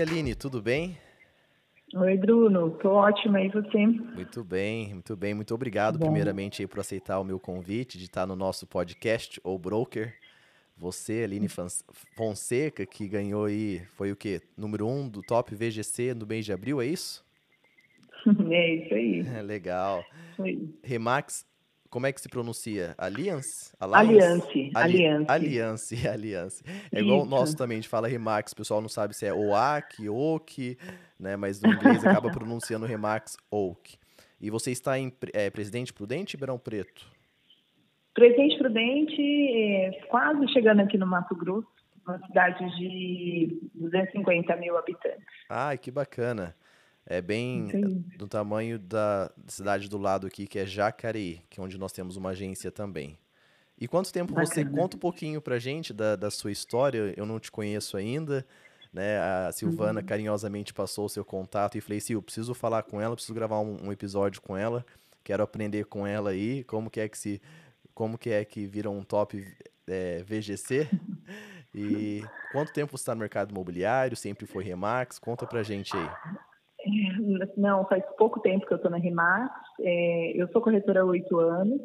Oi, Aline, tudo bem? Oi, Bruno, tô ótima, e você? Muito bem, muito bem. Muito obrigado, Bom. primeiramente, por aceitar o meu convite de estar no nosso podcast, ou Broker. Você, Aline Fonseca, que ganhou aí, foi o quê? Número um do Top VGC no mês de abril, é isso? É isso aí. É, legal. Remax, como é que se pronuncia? Alliance? Alliance. Alliance. Alliance. Alliance. É igual o nosso também, a gente fala Remax, o pessoal não sabe se é OAK, OAK, né? Mas no inglês acaba pronunciando Remax OAK. E você está em é, Presidente Prudente, Ribeirão Preto? Presidente Prudente, é, quase chegando aqui no Mato Grosso, uma cidade de 250 mil habitantes. Ai, que bacana. É bem Entendi. do tamanho da cidade do lado aqui, que é Jacareí, que é onde nós temos uma agência também. E quanto tempo Bacana. você conta um pouquinho pra gente da, da sua história? Eu não te conheço ainda. Né? A Silvana uhum. carinhosamente passou o seu contato e falei, Sil, preciso falar com ela, preciso gravar um, um, episódio com ela, quero aprender com ela aí, como que é que se. Como que é que vira um top é, VGC? E quanto tempo você está no mercado imobiliário? Sempre foi Remax? Conta pra gente aí. Não, faz pouco tempo que eu estou na Remax. É, eu sou corretora há oito anos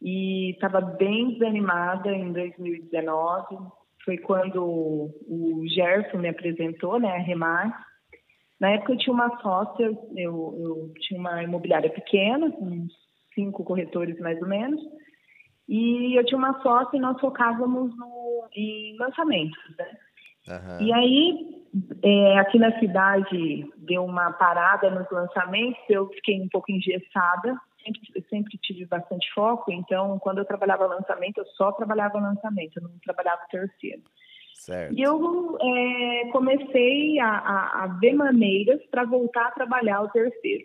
e estava bem desanimada em 2019. Foi quando o Gerson me apresentou, né, a Remax. Na época eu tinha uma sócia, eu, eu tinha uma imobiliária pequena, uns cinco corretores mais ou menos, e eu tinha uma sócia e nós focávamos no, em lançamentos, né? Uhum. E aí, é, aqui na cidade, deu uma parada nos lançamentos, eu fiquei um pouco engessada, sempre, sempre tive bastante foco, então, quando eu trabalhava lançamento, eu só trabalhava lançamento, eu não trabalhava terceiro. Certo. E eu é, comecei a, a, a ver maneiras para voltar a trabalhar o terceiro.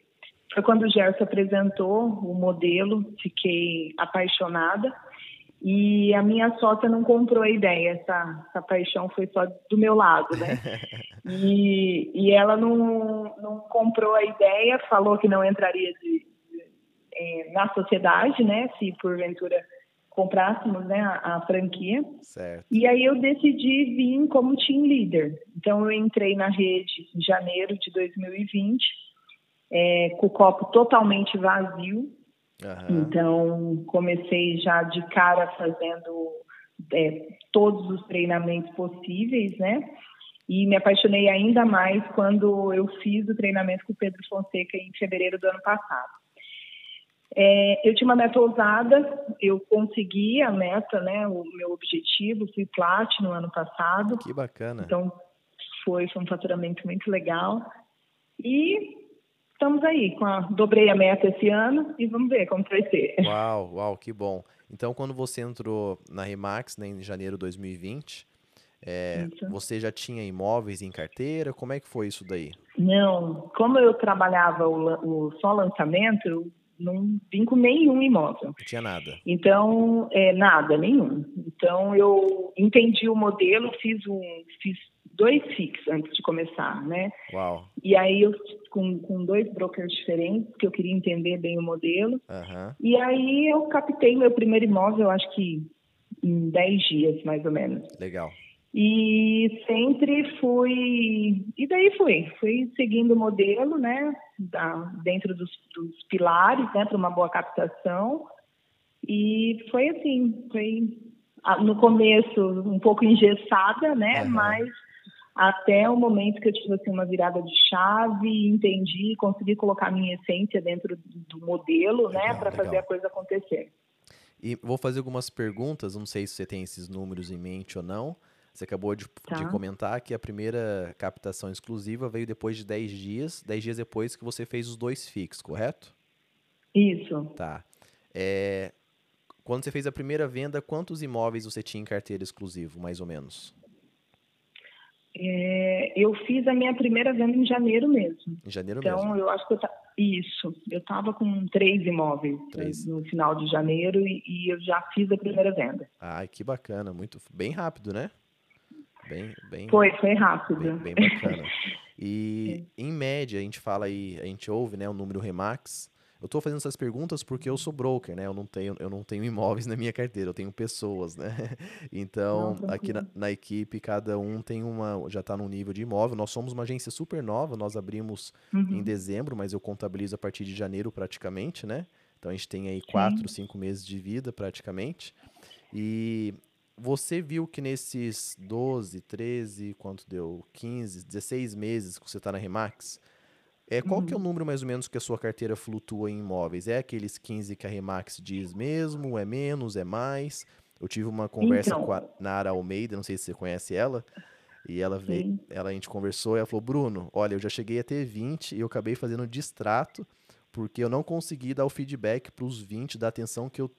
Foi quando o Gerson apresentou o modelo, fiquei apaixonada. E a minha sócia não comprou a ideia, essa, essa paixão foi só do meu lado, né? e, e ela não, não comprou a ideia, falou que não entraria de, de, é, na sociedade, né? Se porventura comprássemos né, a, a, franquia. Certo. E aí eu decidi vir como team leader. Então eu entrei na rede em janeiro de 2020, é, com o copo totalmente vazio, Uhum. Então, comecei já de cara fazendo é, todos os treinamentos possíveis, né? E me apaixonei ainda mais quando eu fiz o treinamento com o Pedro Fonseca em fevereiro do ano passado. É, eu tinha uma meta ousada, eu consegui a meta, né? O meu objetivo, fui plat no ano passado. Que bacana. Então, foi, foi um faturamento muito legal. E estamos aí, com a, dobrei a meta esse ano e vamos ver como vai ser. Uau, uau, que bom. Então, quando você entrou na Remax né, em janeiro de 2020, é, você já tinha imóveis em carteira? Como é que foi isso daí? Não, como eu trabalhava o, o só lançamento, eu não vim com nenhum imóvel. Não tinha nada. Então, é, nada, nenhum. Então, eu entendi o modelo, fiz um, fiz dois FIX antes de começar, né? Uau. E aí eu com, com dois brokers diferentes, que eu queria entender bem o modelo. Uhum. E aí eu captei meu primeiro imóvel, acho que em 10 dias, mais ou menos. Legal. E sempre fui. E daí fui. Fui seguindo o modelo, né? Da, dentro dos, dos pilares, né? Para uma boa captação. E foi assim. Foi no começo um pouco engessada, né? Uhum. Mas até o momento que eu tive assim, uma virada de chave, entendi, consegui colocar a minha essência dentro do modelo, né, legal, né, para fazer a coisa acontecer. E vou fazer algumas perguntas, não sei se você tem esses números em mente ou não. Você acabou de, tá. de comentar que a primeira captação exclusiva veio depois de 10 dias, 10 dias depois que você fez os dois fixos, correto? Isso. Tá. É, quando você fez a primeira venda, quantos imóveis você tinha em carteira exclusivo, mais ou menos? É, eu fiz a minha primeira venda em janeiro mesmo. Em janeiro então, mesmo? Então, eu acho que eu ta... isso. Eu estava com três imóveis três. no final de janeiro e, e, eu já fiz a primeira venda. Ai, que bacana, muito bem rápido, né? Bem, bem. Foi, foi rápido. Bem, bem bacana. E em média a gente fala aí, a gente ouve, né, o número Remax Eu estou fazendo essas perguntas porque eu sou broker, né? Eu não tenho, eu não tenho imóveis na minha carteira, eu tenho pessoas, né? Então, não, aqui na, na, equipe, cada um tem uma. já está num nível de imóvel. Nós somos uma agência super nova, nós abrimos uhum. em dezembro, mas eu contabilizo a partir de janeiro praticamente, né? Então a gente tem aí quatro, Sim. cinco meses de vida praticamente. E você viu que nesses 12, 13, quanto deu? 15, 16 meses que você está na Remax, é, qual uhum. que é o uhum. número mais ou menos que a sua carteira flutua em imóveis? É aqueles 15 que a Remax diz mesmo? É menos? É mais? Eu tive uma conversa então, com a Nara Almeida, não sei se você conhece ela, e ela veio, ela, a gente conversou e ela falou, Bruno, olha, eu já cheguei a ter 20 e eu acabei fazendo distrato, porque eu não consegui dar o feedback para os 20 da atenção que eu,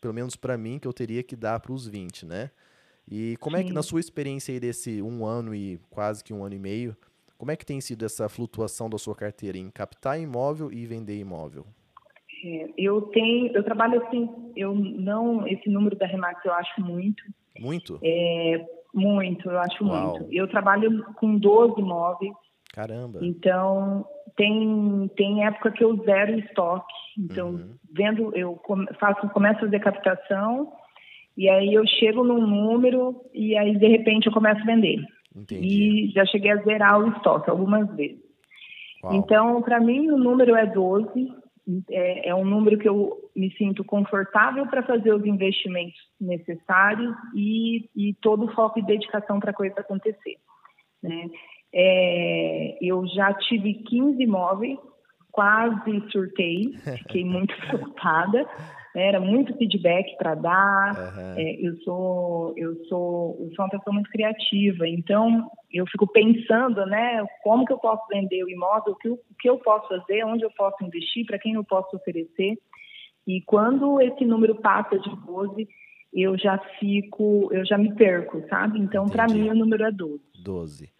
pelo menos para mim, que eu teria que dar para os 20, né? E como Sim. é que, na sua experiência aí desse um ano e quase que um ano e meio, como é que tem sido essa flutuação da sua carteira em captar imóvel e vender imóvel? É, eu tenho, eu trabalho assim, eu não, esse número da Remax eu acho muito. Muito? É, muito, eu acho Uau. muito. Eu trabalho com 12 imóveis. Caramba. Então, tem, tem época que eu zero estoque. Então, uhum. vendo, eu faço, começo a fazer captação, e aí eu chego num número, e aí de repente eu começo a vender. Entendi. E já cheguei a zerar o estoque algumas vezes. Uau. Então, para mim, o número é 12. É, é, um número que eu me sinto confortável para fazer os investimentos necessários e, e todo o foco e dedicação para a coisa acontecer. Né? É, eu já tive 15 imóveis, quase surtei, fiquei muito preocupada. Era muito feedback para dar. Uhum. É, eu sou eu sou eu sou uma pessoa muito criativa, então eu fico pensando, né? Como que eu posso vender o imóvel? O que, o que eu posso fazer? Onde eu posso investir? Para quem eu posso oferecer? E quando esse número passa de 12, eu já fico, eu já me perco, sabe? Então, para mim, o número é 12. 12.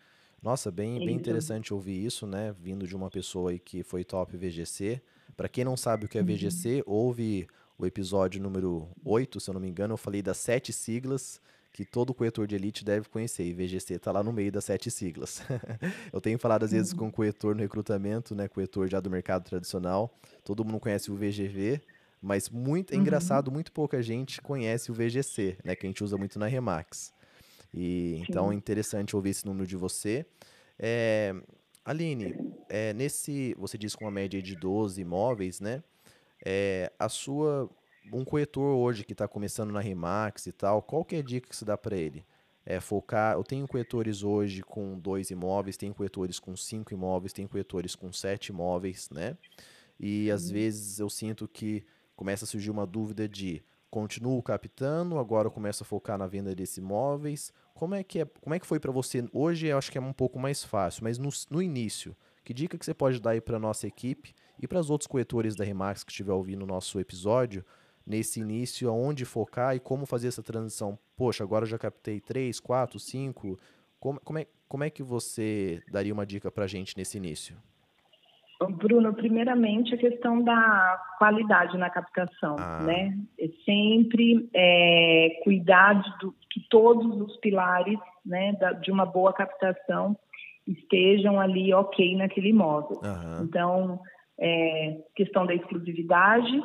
Nossa, bem, bem interessante ouvir isso, né? Vindo de uma pessoa aí que foi top VGC. Para quem não sabe o que é VGC, uhum. ouve o episódio número 8, se eu não me engano, eu falei das sete siglas que todo corretor de elite deve conhecer, e VGC está lá no meio das sete siglas. eu tenho falado às vezes uhum. com corretor no recrutamento, né, corretor já do mercado tradicional, todo mundo conhece o VGV, mas muito, é uhum. engraçado, muito pouca gente conhece o VGC, né, que a gente usa muito na Remax. E, então é interessante ouvir esse número de você. É, Aline, é, nesse, você disse com uma média de 12 imóveis, né? É, a sua um corretor hoje que está começando na Remax e tal, qual que é a dica que se dá para ele? É focar. Eu tenho corretores hoje com dois imóveis, tenho corretores com cinco imóveis, tenho corretores com sete imóveis, né? E às uhum. vezes eu sinto que começa a surgir uma dúvida de continuo captando, agora eu começo a focar na venda desses imóveis. Como é que é? Como é que foi para você? Hoje eu acho que é um pouco mais fácil, mas no, no início, que dica que você pode dar aí para nossa equipe e para os outros corretores da Remax que estiver ouvindo o nosso episódio, nesse início, aonde focar e como fazer essa transição? Poxa, agora eu já captei 3, 4, 5. Como, como, é, como é que você daria uma dica para a gente nesse início? Bruno, primeiramente a questão da qualidade na captação, ah. né? É sempre é, cuidar do, que todos os pilares, né, da, de uma boa captação estejam ali ok naquele imóvel. Uhum. Então, é, questão da exclusividade,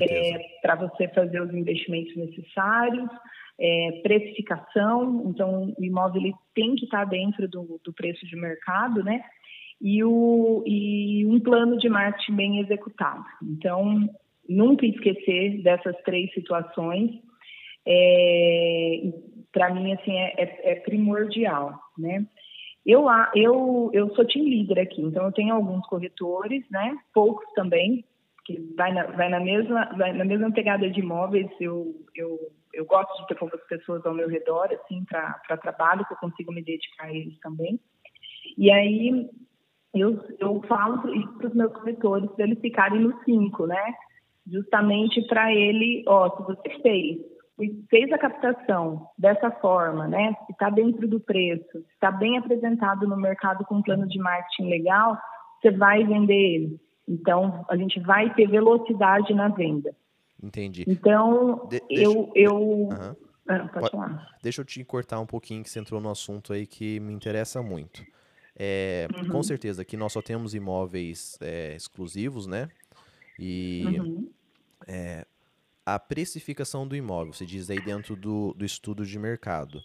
é, para você fazer os investimentos necessários, é, precificação, então o imóvel ele tem que estar dentro do, do preço de mercado, né? E, o, e um plano de marketing bem executado. Então, nunca esquecer dessas três situações, é, para mim, assim, é, é, é primordial, né? Eu, eu, eu sou team leader aqui, então eu tenho alguns corretores, né? Poucos também, que vai na, vai na, mesma, vai na mesma pegada de imóveis. Eu, eu, eu gosto de ter poucas pessoas ao meu redor, assim, para trabalho, que eu consigo me dedicar a eles também. E aí eu, eu falo para os meus corretores para eles ficarem no 5, né? Justamente para ele, ó, se você fez fez a captação dessa forma, né? Se está dentro do preço, se está bem apresentado no mercado com um plano de marketing legal, você vai vender ele. Então, a gente vai ter velocidade na venda. Entendi. Então, de eu. eu... Uhum. Ah, pode falar. Deixa eu te cortar um pouquinho, que você entrou no assunto aí que me interessa muito. É, uhum. Com certeza, aqui nós só temos imóveis é, exclusivos, né? E uhum. é, a precificação do imóvel, você diz aí dentro do, do estudo de mercado.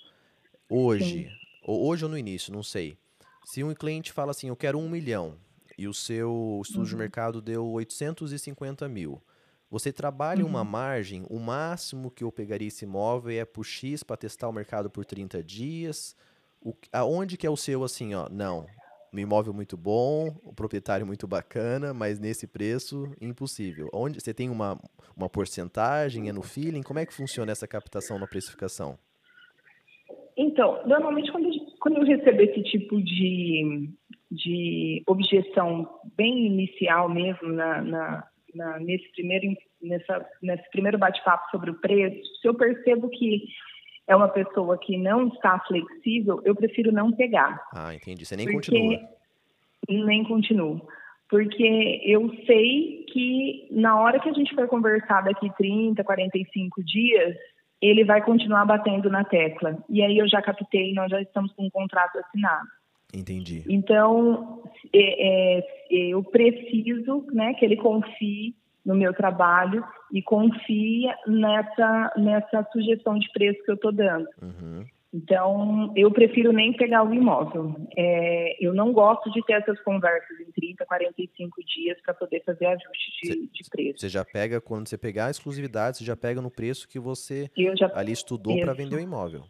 Hoje, ou hoje ou no início, não sei. Se um cliente fala assim, eu quero um milhão, e o seu estudo uhum. de mercado deu 850 mil. Você trabalha uhum. uma margem, o máximo que eu pegaria esse imóvel é por X para testar o mercado por 30 dias. O, aonde que é o seu assim, ó? Não, um imóvel muito bom, um proprietário muito bacana, mas nesse preço, impossível. Onde você tem uma, uma porcentagem, é no feeling? Como é que funciona essa captação na precificação? Então, normalmente quando, quando eu recebo esse tipo de, de objeção bem inicial mesmo na, na, na nesse primeiro nessa, nesse primeiro bate-papo sobre o preço, se eu percebo que é uma pessoa que não está flexível, eu prefiro não pegar. Ah, entendi. Você nem continua. Nem continuo. Porque eu sei que na hora que a gente for conversar daqui 30, 45 dias, ele vai continuar batendo na tecla. E aí eu já captei, nós já estamos com um contrato assinado. Entendi. Então, é, é, eu preciso né, que ele confie no meu trabalho e confia nessa, nessa sugestão de preço que eu estou dando. Uhum. Então, eu prefiro nem pegar o imóvel. É, eu não gosto de ter essas conversas em 30, 45 dias para poder fazer ajuste de, cê, de, preço. Você já pega, quando você pegar a exclusividade, você já pega no preço que você já, ali estudou para vender o imóvel.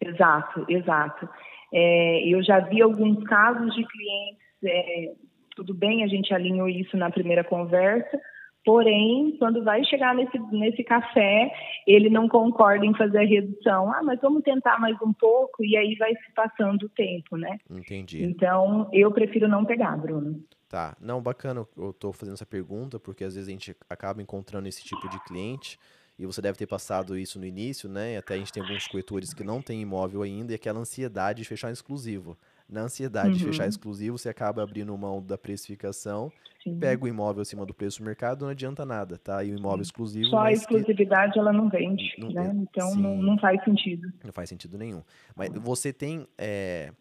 Exato, exato. É, eu já vi alguns casos de clientes, é, tudo bem, a gente alinhou isso na primeira conversa, Porém, quando vai chegar nesse, nesse café, ele não concorda em fazer a redução. Ah, mas vamos tentar mais um pouco, e aí vai se passando o tempo, né? Entendi. Então, eu prefiro não pegar, Bruno. Tá. Não, bacana, eu tô fazendo essa pergunta, porque às vezes a gente acaba encontrando esse tipo de cliente, e você deve ter passado isso no início, né? E até a gente tem alguns corretores que não têm imóvel ainda, e aquela ansiedade de fechar exclusivo. Na ansiedade uhum. de fechar uhum. exclusivo, você acaba abrindo mão da precificação, Sim. pega o imóvel acima do preço do mercado, não adianta nada, tá? E o imóvel exclusivo. Só a exclusividade que... ela não vende, não, né? Então não, não, faz sentido. Não faz sentido nenhum. Mas você tem. É...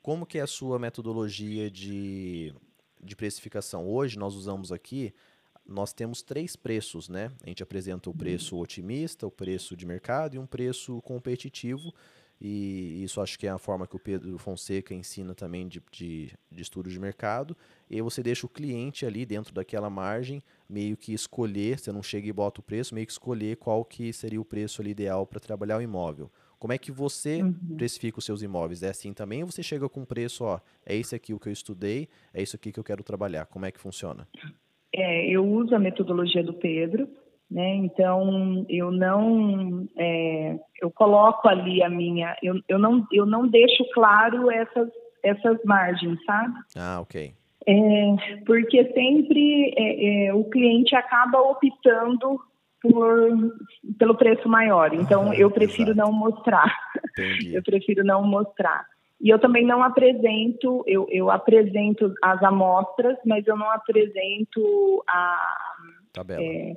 Como que é a sua metodologia de, de precificação? Hoje nós usamos aqui nós temos três preços, né? A gente apresenta o preço otimista, o preço de mercado e um preço competitivo e isso acho que é a forma que o Pedro Fonseca ensina também de, de, de estudo de mercado. E você deixa o cliente ali dentro daquela margem, meio que escolher, você não chega e bota o preço, meio que escolher qual que seria o preço ali ideal para trabalhar o imóvel. Como é que você uhum. precifica os seus imóveis? É assim também ou você chega com um preço, ó, é esse aqui o que eu estudei, é isso aqui que eu quero trabalhar? Como é que funciona? É, eu uso a metodologia do Pedro, né? Então eu não é, eu coloco ali a minha eu, eu não eu não deixo claro essas essas margens, sabe? Ah, ok. É, porque sempre é, é, o cliente acaba optando por, pelo preço maior. Então, ah, eu prefiro exato. não mostrar. Entendi. Eu prefiro não mostrar. E eu também não apresento, eu, eu apresento as amostras, mas eu não apresento a, Tabela. É,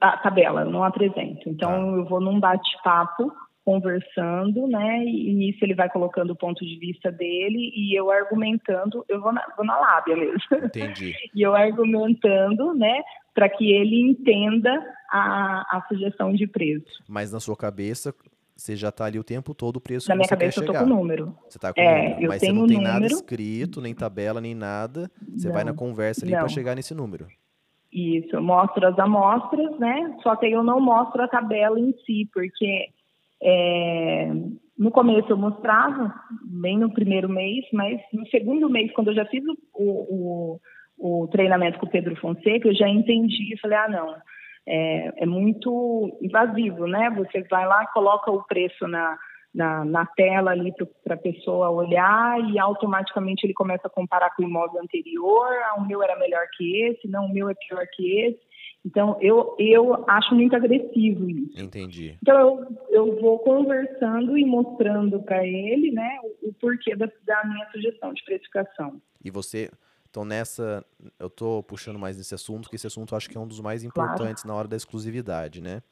a tabela, eu não apresento. Então, tá. eu vou num bate-papo conversando, né? E nisso ele vai colocando o ponto de vista dele e eu argumentando, eu vou na, vou na lábia mesmo. Entendi. e eu argumentando, né? Para que ele entenda a, a sugestão de preço. Mas na sua cabeça, você já está ali o tempo todo o preço Na que minha você cabeça quer eu chegar. tô com o número. Você está com é, número, mas você não tem número. nada escrito, nem tabela, nem nada. Você não, vai na conversa ali para chegar nesse número. Isso, eu mostro as amostras, né? Só que eu não mostro a tabela em si, porque é, no começo eu mostrava, bem no primeiro mês, mas no segundo mês, quando eu já fiz o, o, o treinamento com o Pedro Fonseca, eu já entendi e falei, ah, não, é, é muito invasivo, né? Você vai lá, coloca o preço na, na, na tela ali para a pessoa olhar e automaticamente ele começa a comparar com o imóvel anterior, ah, o meu era melhor que esse, não, o meu é pior que esse. Então, eu, eu acho muito agressivo isso. Entendi. Então, eu, eu vou conversando e mostrando para ele né, o, o porquê da, da, minha sugestão de precificação. E você, então nessa, eu estou puxando mais nesse assunto, que esse assunto eu acho que é um dos mais importantes claro. na hora da exclusividade, né?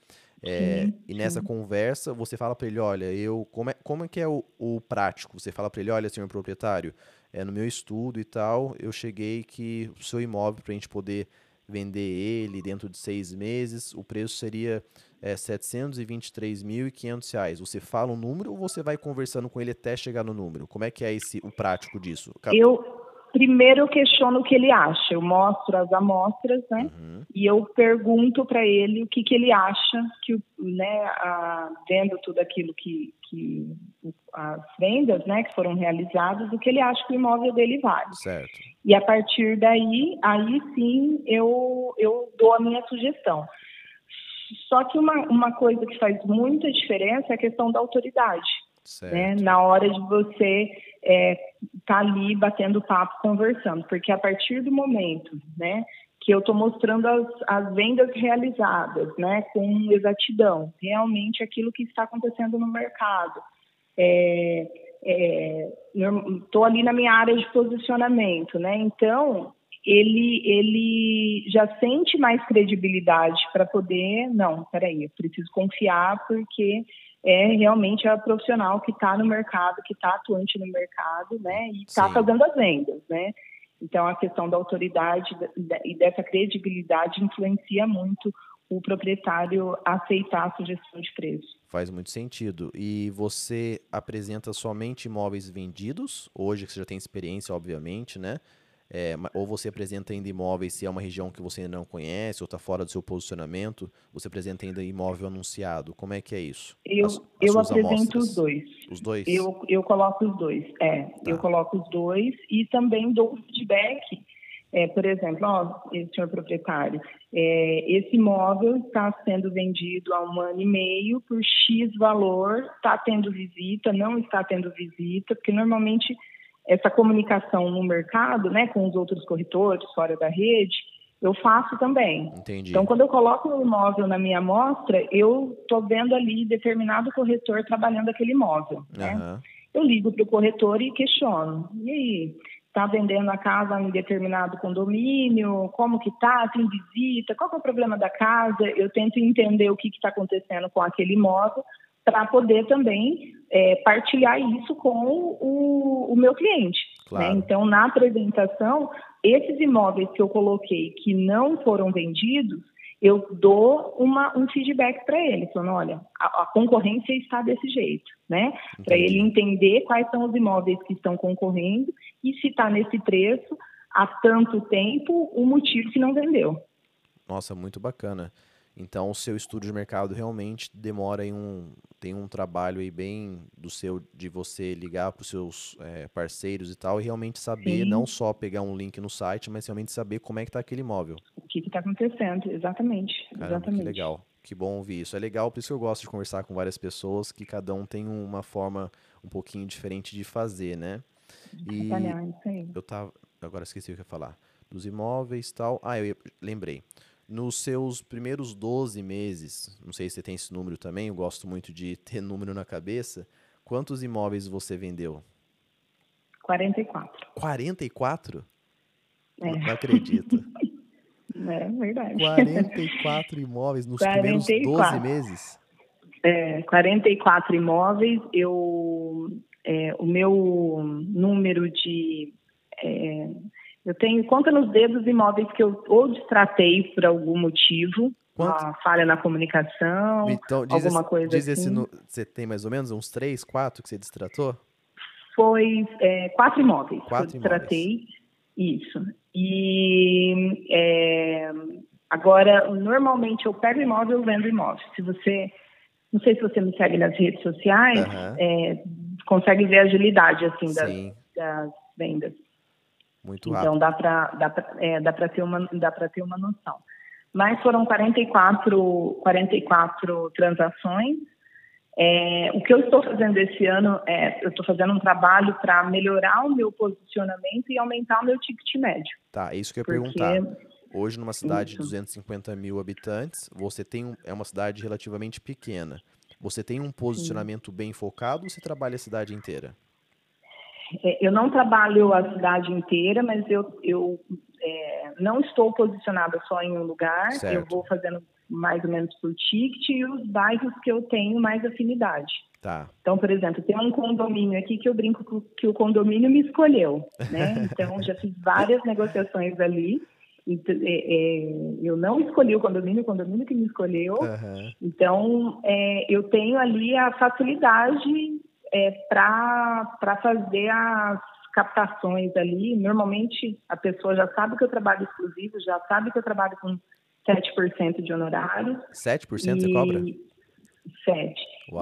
É, sim, e nessa conversa, você fala para ele, olha, eu como é, como é que é o, o prático? Você fala para ele, olha, senhor proprietário, é, no meu estudo e tal, eu cheguei que o seu imóvel, para a gente poder vender ele dentro de seis meses, o preço seria é, R$ 723.500. Você fala um número ou você vai conversando com ele até chegar no número? Como é que é esse, o prático disso? Eu, primeiro eu questiono o que ele acha, eu mostro as amostras, né? Uhum. E eu pergunto para ele o que, que ele acha que, né, a, vendo tudo aquilo que, que as vendas, né, que foram realizadas, o que ele acha que o imóvel dele vale. Certo. E a partir daí, aí sim eu eu dou a minha sugestão. Só que uma, uma coisa que faz muita diferença é a questão da autoridade. Né? Na hora de você estar é, tá ali batendo papo, conversando. Porque a partir do momento né, que eu estou mostrando as, as vendas realizadas né, com exatidão, realmente aquilo que está acontecendo no mercado. Estou é, é, ali na minha área de posicionamento, né? Então, ele, ele já sente mais credibilidade para poder, não, peraí, eu preciso confiar porque é realmente a profissional que está no mercado, que está atuante no mercado, né, e está fazendo as vendas, né. Então, a questão da autoridade e dessa credibilidade influencia muito o proprietário aceitar a sugestão de preço. Faz muito sentido. E você apresenta somente imóveis vendidos, hoje que você já tem experiência, obviamente, né? É, ou você apresenta ainda imóveis se é uma região que você ainda não conhece ou está fora do seu posicionamento, você apresenta ainda imóvel anunciado. Como é que é isso? Eu, as, as eu apresento amostras. os dois. Os dois? Eu, eu coloco os dois, é. Tá. Eu coloco os dois e também dou feedback. É, por exemplo, ó, senhor proprietário, é, esse imóvel está sendo vendido há um ano e meio por X valor, está tendo visita, não está tendo visita, porque normalmente essa comunicação no mercado, né, com os outros corretores fora da rede, eu faço também. Entendi. Então, quando eu coloco o imóvel na minha amostra, eu estou vendo ali determinado corretor trabalhando aquele imóvel. Né? Uhum. Eu ligo para o corretor e questiono. E aí, está vendendo a casa em determinado condomínio? Como que está? Tem visita? Qual é o problema da casa? Eu tento entender o que está acontecendo com aquele imóvel para poder também é, partilhar isso com o, o meu cliente. Né? Claro. Né? Então, na apresentação, esses imóveis que eu coloquei que não foram vendidos, eu dou uma, um feedback para ele, falando, olha, a, a, concorrência está desse jeito, né? Para ele entender quais são os imóveis que estão concorrendo e se está nesse preço há tanto tempo, o motivo que não vendeu. Nossa, muito bacana. Então, o seu estudo de mercado realmente demora em um. Tem um trabalho aí bem do seu, de você ligar para os seus é, parceiros e tal, e realmente saber, Sim. não só pegar um link no site, mas realmente saber como é que está aquele imóvel. O que está acontecendo, exatamente. Caramba, exatamente. Que legal. Que bom ouvir isso. É legal, por isso que eu gosto de conversar com várias pessoas, que cada um tem uma forma um pouquinho diferente de fazer, né? E isso aí. eu tava. Agora esqueci o que eu ia falar. Dos imóveis e tal. Ah, eu ia, lembrei. Nos seus primeiros 12 meses, não sei se você tem esse número também, eu gosto muito de ter número na cabeça. Quantos imóveis você vendeu? 44. 44? É. Não acredito. É verdade. 44 imóveis nos 44. primeiros 12 meses? É, 44 imóveis. Eu, é, o meu número de é, eu tenho conta nos dedos imóveis que eu ou destratei por algum motivo, falha na comunicação, então, alguma esse, coisa diz assim. Esse você tem mais ou menos uns três, quatro que você destratou? Foi é, quatro imóveis quatro que eu destratei. Isso. E é, agora, normalmente eu pego imóvel e vendo imóvel. Se você, não sei se você me segue nas redes sociais, uhum. é, consegue ver a agilidade assim das, das vendas. Muito rápido. Então dá para dá é, dá ter uma dá ter uma noção. Mas foram 44 44 transações. É, o que eu estou fazendo esse ano é eu estou fazendo um trabalho para melhorar o meu posicionamento e aumentar o meu ticket médio. Tá, é isso que eu ia porque... perguntar. Hoje, numa cidade isso. de 250 mil habitantes, você tem um, é uma cidade relativamente pequena. Você tem um posicionamento Sim. bem focado ou você trabalha a cidade inteira? É, eu não trabalho a cidade inteira, mas eu, eu é, não estou posicionada só em um lugar. Certo. Eu vou fazendo mais ou menos por ticket e os bairros que eu tenho mais afinidade. Tá. Então, por exemplo, tem um condomínio aqui que eu brinco que o condomínio me escolheu, né? Então, já fiz várias negociações ali Então, é, é, eu não escolhi o condomínio, o condomínio que me escolheu. Uhum. Então, é, eu tenho ali a facilidade é, para fazer as captações ali. Normalmente, a pessoa já sabe que eu trabalho exclusivo, já sabe que eu trabalho com 7% de honorário. 7% e... você cobra? 7.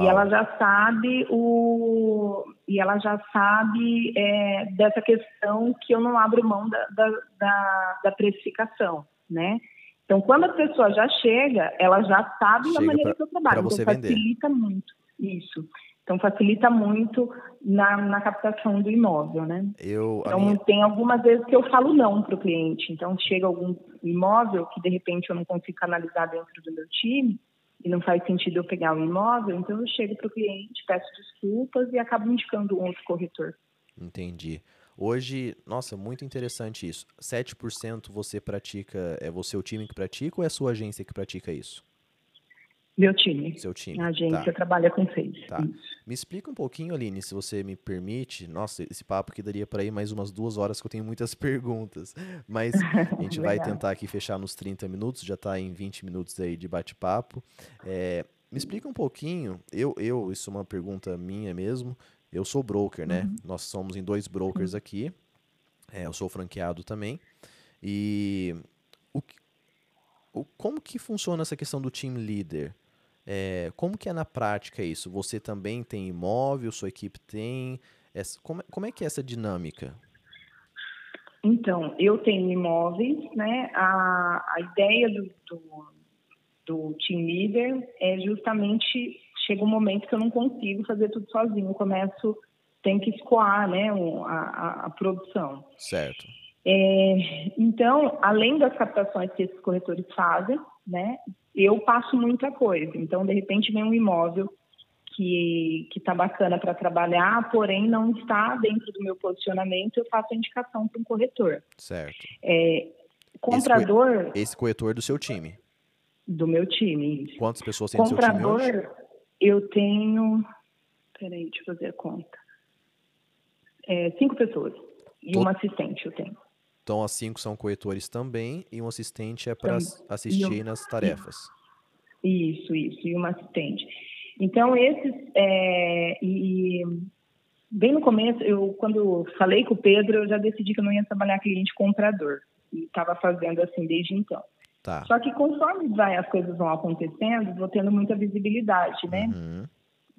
E ela já sabe o e ela já sabe é, dessa questão que eu não abro mão da, da, da, da, precificação, né? Então, quando a pessoa já chega, ela já sabe chega da maneira pra, que eu trabalho. Então, facilita vender. muito isso. Então, facilita muito na, na captação do imóvel, né? Eu, então, minha... tem algumas vezes que eu falo não para o cliente. Então, chega algum imóvel que, de repente, eu não consigo canalizar dentro do meu time e não faz sentido eu pegar o imóvel, então eu chego para o cliente, peço desculpas e acabo indicando um outro corretor. Entendi. Hoje, nossa, muito interessante isso. 7% você pratica, é você o time que pratica ou é a sua agência que pratica isso? Meu time. Seu time. A agência tá. trabalha com seis. Tá. Me explica um pouquinho, Aline, se você me permite. Nossa, esse papo que daria para ir mais umas duas horas, que eu tenho muitas perguntas. Mas a gente vai tentar aqui fechar nos 30 minutos, já está em 20 minutos aí de bate-papo. É, me explica um pouquinho. Eu, eu, isso é uma pergunta minha mesmo. Eu sou broker, né? Uhum. Nós somos em dois brokers uhum. aqui. É, eu sou franqueado também. E o, o, como que funciona essa questão do team leader? É, como que é na prática isso? Você também tem imóvel, sua equipe tem? Essa, como, como é que é essa dinâmica? Então, eu tenho imóveis, né? A, a ideia do, do, do team leader é justamente chega um momento que eu não consigo fazer tudo sozinho, eu começo tem que escoar, né, a, a, a produção. Certo. É, então, além das captações que esses corretores fazem, né, eu passo muita coisa. Então, de repente, vem um imóvel que está bacana para trabalhar, porém não está dentro do meu posicionamento, eu faço a indicação para um corretor. Certo. É, comprador. Esse, corretor do seu time? Do meu time. Quantas pessoas tem comprador, no seu time hoje? Eu tenho. Peraí, deixa eu fazer a conta. É, cinco pessoas. E Todo... uma assistente eu tenho. Então, as cinco são corretores também e um assistente é para assistir nas tarefas. Isso, isso, e uma assistente. Então, esses. É, e, bem no começo, eu quando falei com o Pedro, eu já decidi que eu não ia trabalhar cliente comprador. E estava fazendo assim desde então. Tá. Só que conforme vai, as coisas vão acontecendo, vou tendo muita visibilidade, né? Uhum.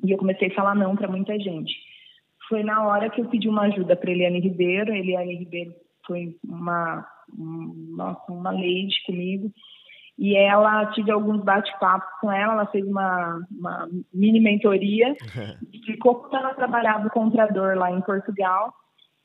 E eu comecei a falar não para muita gente. Foi na hora que eu pedi uma ajuda para Eliane Ribeiro. Eliane Ribeiro foi uma, nossa, uma lady comigo. E ela, tive alguns bate-papos com ela, ela fez uma, uma mini mentoria, explicou como ela trabalhava o comprador lá em Portugal,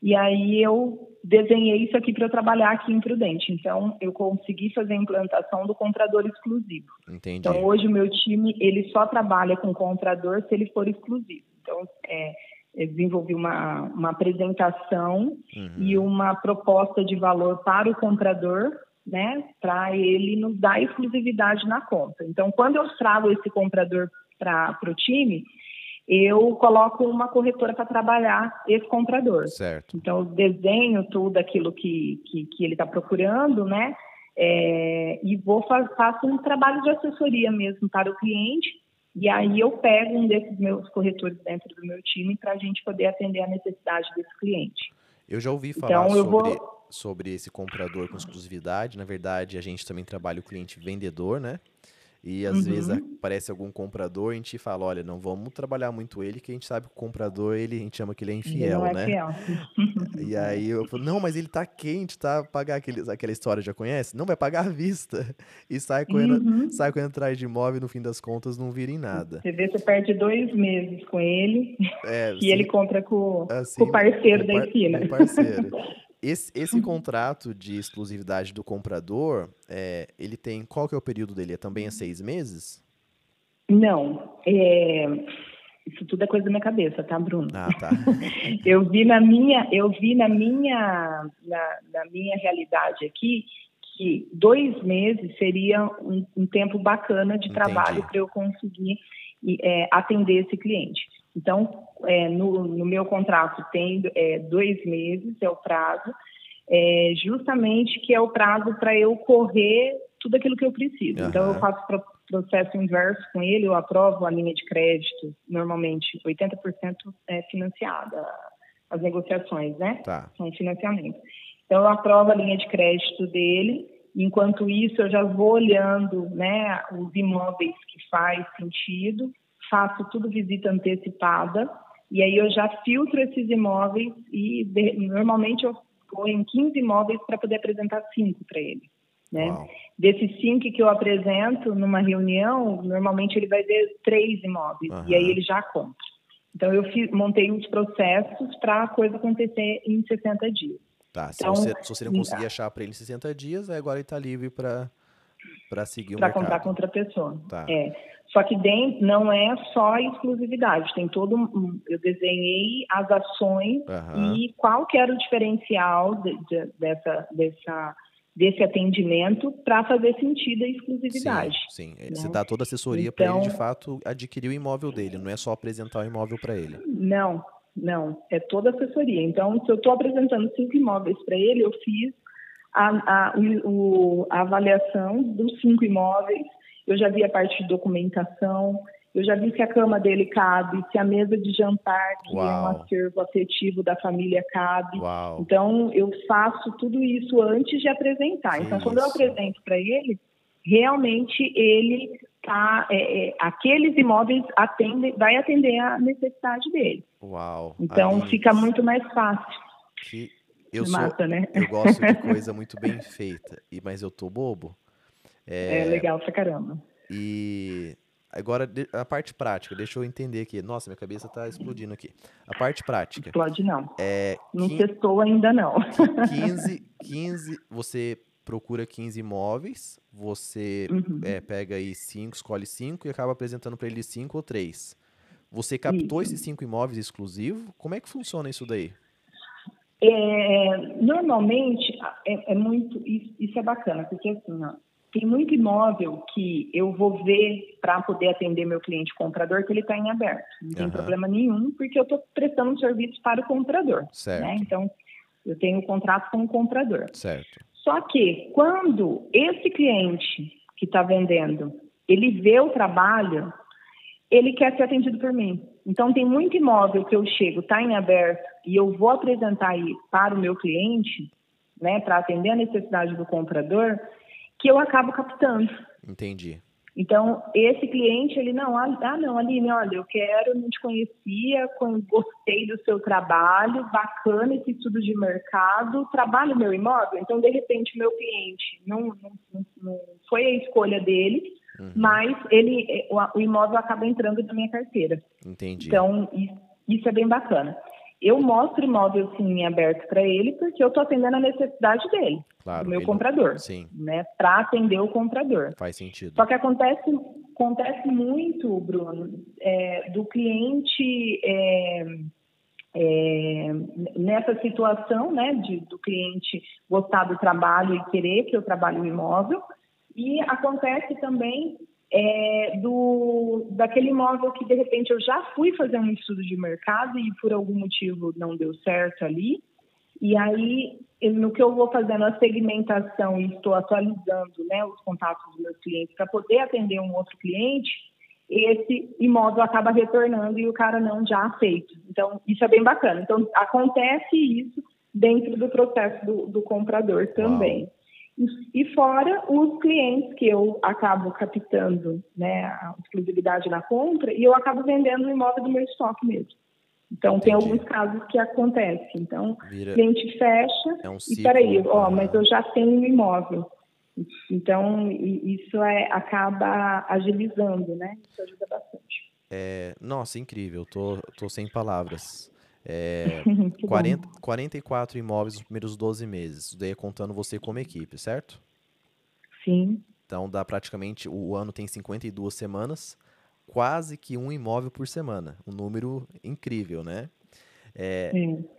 e aí eu desenhei isso aqui para eu trabalhar aqui em Prudente. Então, eu consegui fazer a implantação do comprador exclusivo. Entendi. Então, hoje o meu time, ele só trabalha com comprador se ele for exclusivo. Então, é, desenvolvi uma, uma apresentação uhum. e uma proposta de valor para o comprador, né, para ele nos dar exclusividade na conta. Então, quando eu trago esse comprador para o time, eu coloco uma corretora para trabalhar esse comprador. Certo. Então, eu desenho tudo aquilo que, que, que ele está procurando, né, é, e vou faço um trabalho de assessoria mesmo para o cliente e aí eu pego um desses meus corretores dentro do meu time para a gente poder atender a necessidade desse cliente. Eu já ouvi falar então, sobre, vou... sobre esse comprador com exclusividade. Na verdade, a gente também trabalha o cliente vendedor, né? E às uhum. vezes aparece algum comprador, a gente fala, olha, não vamos trabalhar muito ele, que a gente sabe que o comprador, ele, a gente chama que ele é infiel, é né? Fiel. e aí eu falo, não, mas ele tá quente, tá? Pagar aquele, aquela história, já conhece? Não, vai pagar à vista. E sai correndo, uhum. sai correndo atrás de imóvel no fim das contas não vira em nada. Você vê, você perde dois meses com ele é, e sim, ele compra com, assim, com o parceiro da esquina. Com o parceiro. Esse, esse contrato de exclusividade do comprador, é, ele tem. Qual que é o período dele? É também a seis meses? Não. É, isso tudo é coisa da minha cabeça, tá, Bruno? Ah, tá. eu vi na minha, eu vi na minha, na, na minha realidade aqui que dois meses seria um, um tempo bacana de Entendi. trabalho para eu conseguir é, atender esse cliente. Então, é, no, no, meu contrato tem é, dois meses, é o prazo, é, justamente que é o prazo para eu correr tudo aquilo que eu preciso. Uhum. Então, eu faço pro, processo inverso com ele, eu aprovo a linha de crédito, normalmente 80% é financiada, as negociações, né? Tá. São financiamento. Então, eu aprovo a linha de crédito dele, enquanto isso, eu já vou olhando né, os imóveis que faz sentido, faço tudo visita antecipada, e aí eu já filtro esses imóveis e de, normalmente eu vou em 15 imóveis para poder apresentar cinco para ele. Né? Desses cinco que eu apresento numa reunião, normalmente ele vai ver três imóveis uhum. e aí ele já compra. Então eu fiz, montei os processos para a coisa acontecer em 60 dias. Tá, então, se, você, se você não conseguir tá. achar para ele em 60 dias, agora ele está livre para para seguir o Pra comprar com outra pessoa. Tá. É. Só que dentro não é só exclusividade, tem todo um, eu desenhei as ações uhum. e qual que era o diferencial de, de, dessa dessa desse atendimento para fazer sentido a exclusividade. Sim, sim. Né? você dá toda a assessoria então, para ele de então fato adquirir o imóvel dele, não é só apresentar o imóvel para ele. Não, não, é toda a assessoria. Então, se eu estou apresentando cinco imóveis para ele, eu fiz a, a, o, a avaliação dos cinco imóveis, eu já vi a parte de documentação, eu já vi se a cama dele cabe, se a mesa de jantar, que Uau. é um acervo afetivo da família, cabe. Uau. Então, eu faço tudo isso antes de apresentar. Que então, quando eu apresento para ele, realmente ele tá, é, é, aqueles imóveis atende, vai atender a necessidade dele. Uau! Então, Aí, fica muito mais fácil. Que eu, sou, mata, né? eu gosto de coisa muito bem feita, e mas eu tô bobo. É, é legal pra caramba. E Agora, a parte prática, deixa eu entender aqui. Nossa, minha cabeça está explodindo aqui. A parte prática. Explode não. É, não 15, testou ainda não. 15, 15, você procura 15 imóveis, você uhum. é, pega aí 5, escolhe 5 e acaba apresentando para ele 5 ou 3. Você captou isso. esses 5 imóveis exclusivos? Como é que funciona isso daí? É, normalmente, é, é, muito. Isso, isso, é bacana, porque assim, ó, tem muito imóvel que eu vou ver para poder atender meu cliente comprador que ele está em aberto. Não tem uhum. problema nenhum, porque eu estou prestando serviço para o comprador. Né? Certo. Né? Então, eu tenho um contrato com o comprador. Certo. Só que quando esse cliente que está vendendo, ele vê o trabalho, ele quer ser atendido por mim. Então, tem muito imóvel que eu chego, está em aberto, e eu vou apresentar aí para o meu cliente, né, para atender a necessidade do comprador, que eu acabo captando. Entendi. Então, esse cliente, ele não, ah, não, Aline, olha, eu quero, não te conhecia, gostei do seu trabalho, bacana esse estudo de mercado, trabalho meu imóvel. Então, de repente, meu cliente não, não, não foi a escolha dele, Uhum. Mas ele, é, o, imóvel acaba entrando na minha carteira. Entendi. Então, isso é bem bacana. Eu mostro imóvel sim em aberto para ele porque eu estou atendendo a necessidade dele, claro, do meu comprador, sim. né? Para atender o comprador. Faz sentido. Só que acontece acontece muito, Bruno, é, do cliente é, é, nessa situação, né, de, do cliente gostar do trabalho e querer que eu trabalhe o imóvel e acontece também é, do, daquele imóvel que, de repente, eu já fui fazer um estudo de mercado e, por algum motivo, não deu certo ali. E aí, no que eu vou fazendo a segmentação e estou atualizando né, os contatos dos meus clientes para poder atender um outro cliente, esse imóvel acaba retornando e o cara não já aceita. Então, isso é bem bacana. Então, acontece isso dentro do processo do, do comprador também. Uau. E fora os clientes que eu acabo captando né, a exclusividade na compra e eu acabo vendendo o imóvel do meu estoque mesmo. Então, Entendi. tem alguns casos que acontece. Então, Vira... cliente fecha é um e peraí, ó, mas eu já tenho um imóvel. Então, isso é, acaba agilizando, né? Isso ajuda bastante. É, nossa, incrível. Tô, tô sem palavras. É, 40, 44 imóveis nos primeiros 12 meses. Isso daí é contando você como equipe, certo? Sim. Então dá praticamente. O ano tem 52 semanas, quase que um imóvel por semana. Um número incrível, né? É,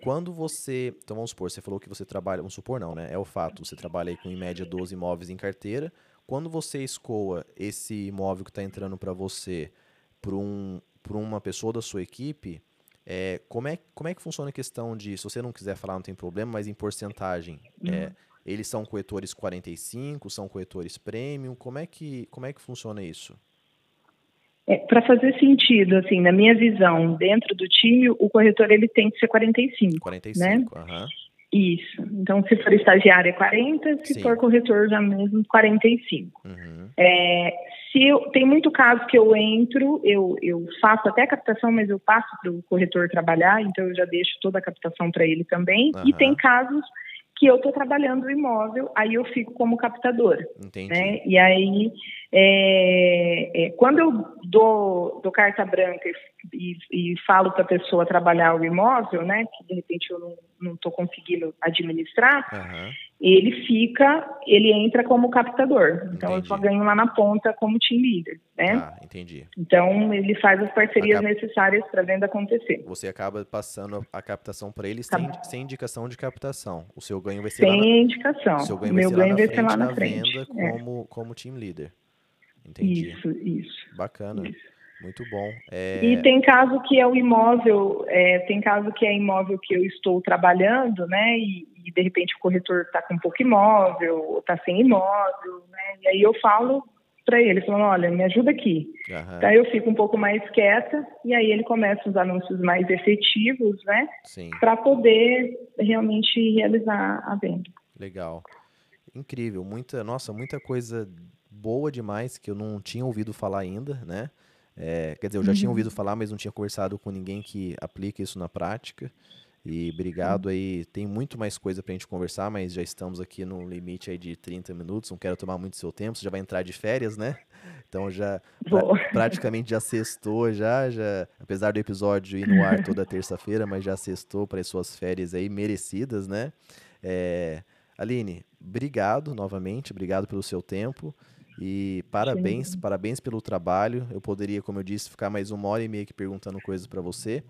quando você. Então vamos supor, você falou que você trabalha. Vamos supor, não, né? É o fato. Você trabalha aí com em média 12 imóveis em carteira. Quando você escoa esse imóvel que está entrando para você para um, uma pessoa da sua equipe, É, como, é, como é que funciona a questão de, se você não quiser falar, não tem problema, mas em porcentagem, é, uhum. eles são corretores 45, são corretores premium, como é que, como é que funciona isso? É, Para fazer sentido, assim, na minha visão, dentro do time, o corretor ele tem que ser 45. 45, né? Uhum. Isso. Então, se for estagiário é 40, se Sim. for corretor já mesmo 45. Uhum. É, se eu, tem muito caso que eu entro, eu, eu faço até a captação, mas eu passo para o corretor trabalhar, então eu já deixo toda a captação para ele também. Uhum. E tem casos que eu estou trabalhando o imóvel, aí eu fico como captadora. Entendi. Né? E aí, é, é, quando eu dou, dou carta branca e, e falo para a pessoa trabalhar o imóvel, né, que de repente eu não estou conseguindo administrar, uhum. ele fica, ele entra como captador. Então entendi. eu só ganho lá na ponta como team leader, né? Ah, entendi. Então ele faz as parcerias necessárias para a venda acontecer. Você acaba passando a captação para ele sem, sem indicação de captação. O seu ganho vai ser sem lá na... indicação. O seu ganho Meu vai ser ganho vai ser lá na, frente, venda é. como, como team leader. Entendi. Isso, isso. Bacana. Isso. Muito bom. É... E tem caso que é o imóvel, é, tem caso que é imóvel que eu estou trabalhando, né? E, e de repente o corretor está com pouco imóvel, ou está sem imóvel, né? E aí eu falo para ele, falando, olha, me ajuda aqui. Uhum. Daí eu fico um pouco mais quieta e aí ele começa os anúncios mais efetivos, né? Para poder realmente realizar a venda. Legal. Incrível, muita, nossa, muita coisa boa demais que eu não tinha ouvido falar ainda, né? É, quer dizer, eu já uhum. tinha ouvido falar, mas não tinha conversado com ninguém que aplica isso na prática. E obrigado aí. Tem muito mais coisa pra gente conversar, mas já estamos aqui no limite aí de 30 minutos. Não quero tomar muito seu tempo. Você já vai entrar de férias, né? Então já pra, praticamente já sextou já, já, apesar do episódio ir no ar toda terça-feira, mas já sextou para as suas férias aí merecidas, né? É, Aline, obrigado novamente, obrigado pelo seu tempo. E parabéns, Sim. parabéns pelo trabalho. Eu poderia, como eu disse, ficar mais uma hora e meia aqui perguntando coisas para você.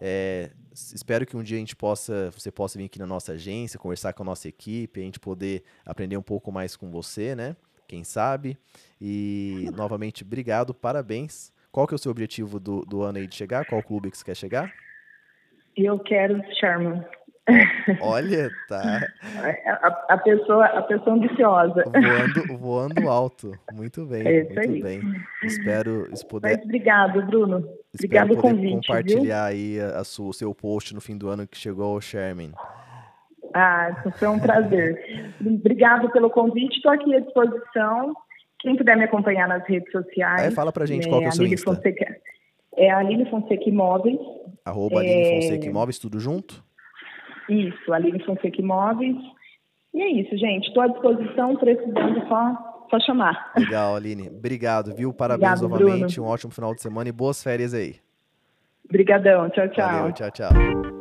É, espero que um dia a gente possa, você possa vir aqui na nossa agência, conversar com a nossa equipe, a gente poder aprender um pouco mais com você, né? Quem sabe. E novamente, obrigado, parabéns. Qual que é o seu objetivo do, do ano aí de chegar? Qual clube que você quer chegar? Eu quero Sherman. Olha, tá. A, a, pessoa, a pessoa ambiciosa. Voando, voando alto. Muito bem, é muito aí. bem. Espero se puder. Mas obrigado, Bruno. Obrigado pelo convite. Compartilhar viu? aí a, a sua, o seu post no fim do ano que chegou ao Sherman. Ah, foi um prazer. Obrigado pelo convite. Estou aqui à disposição. Quem puder me acompanhar nas redes sociais. É, fala pra gente é, qual que é o seu Insta. Fonseca, é a Aline Fonseca Imóveis. Arroba Aline é... Fonseca Imóveis, tudo junto? Isso, Aline Fonseca Imóveis. E é isso, gente. Estou à disposição, precisando só, só chamar. Legal, Aline. Obrigado, viu? Parabéns Obrigado, novamente. Bruno. Um ótimo final de semana e boas férias aí. Obrigadão. Tchau, tchau. Valeu, tchau, tchau.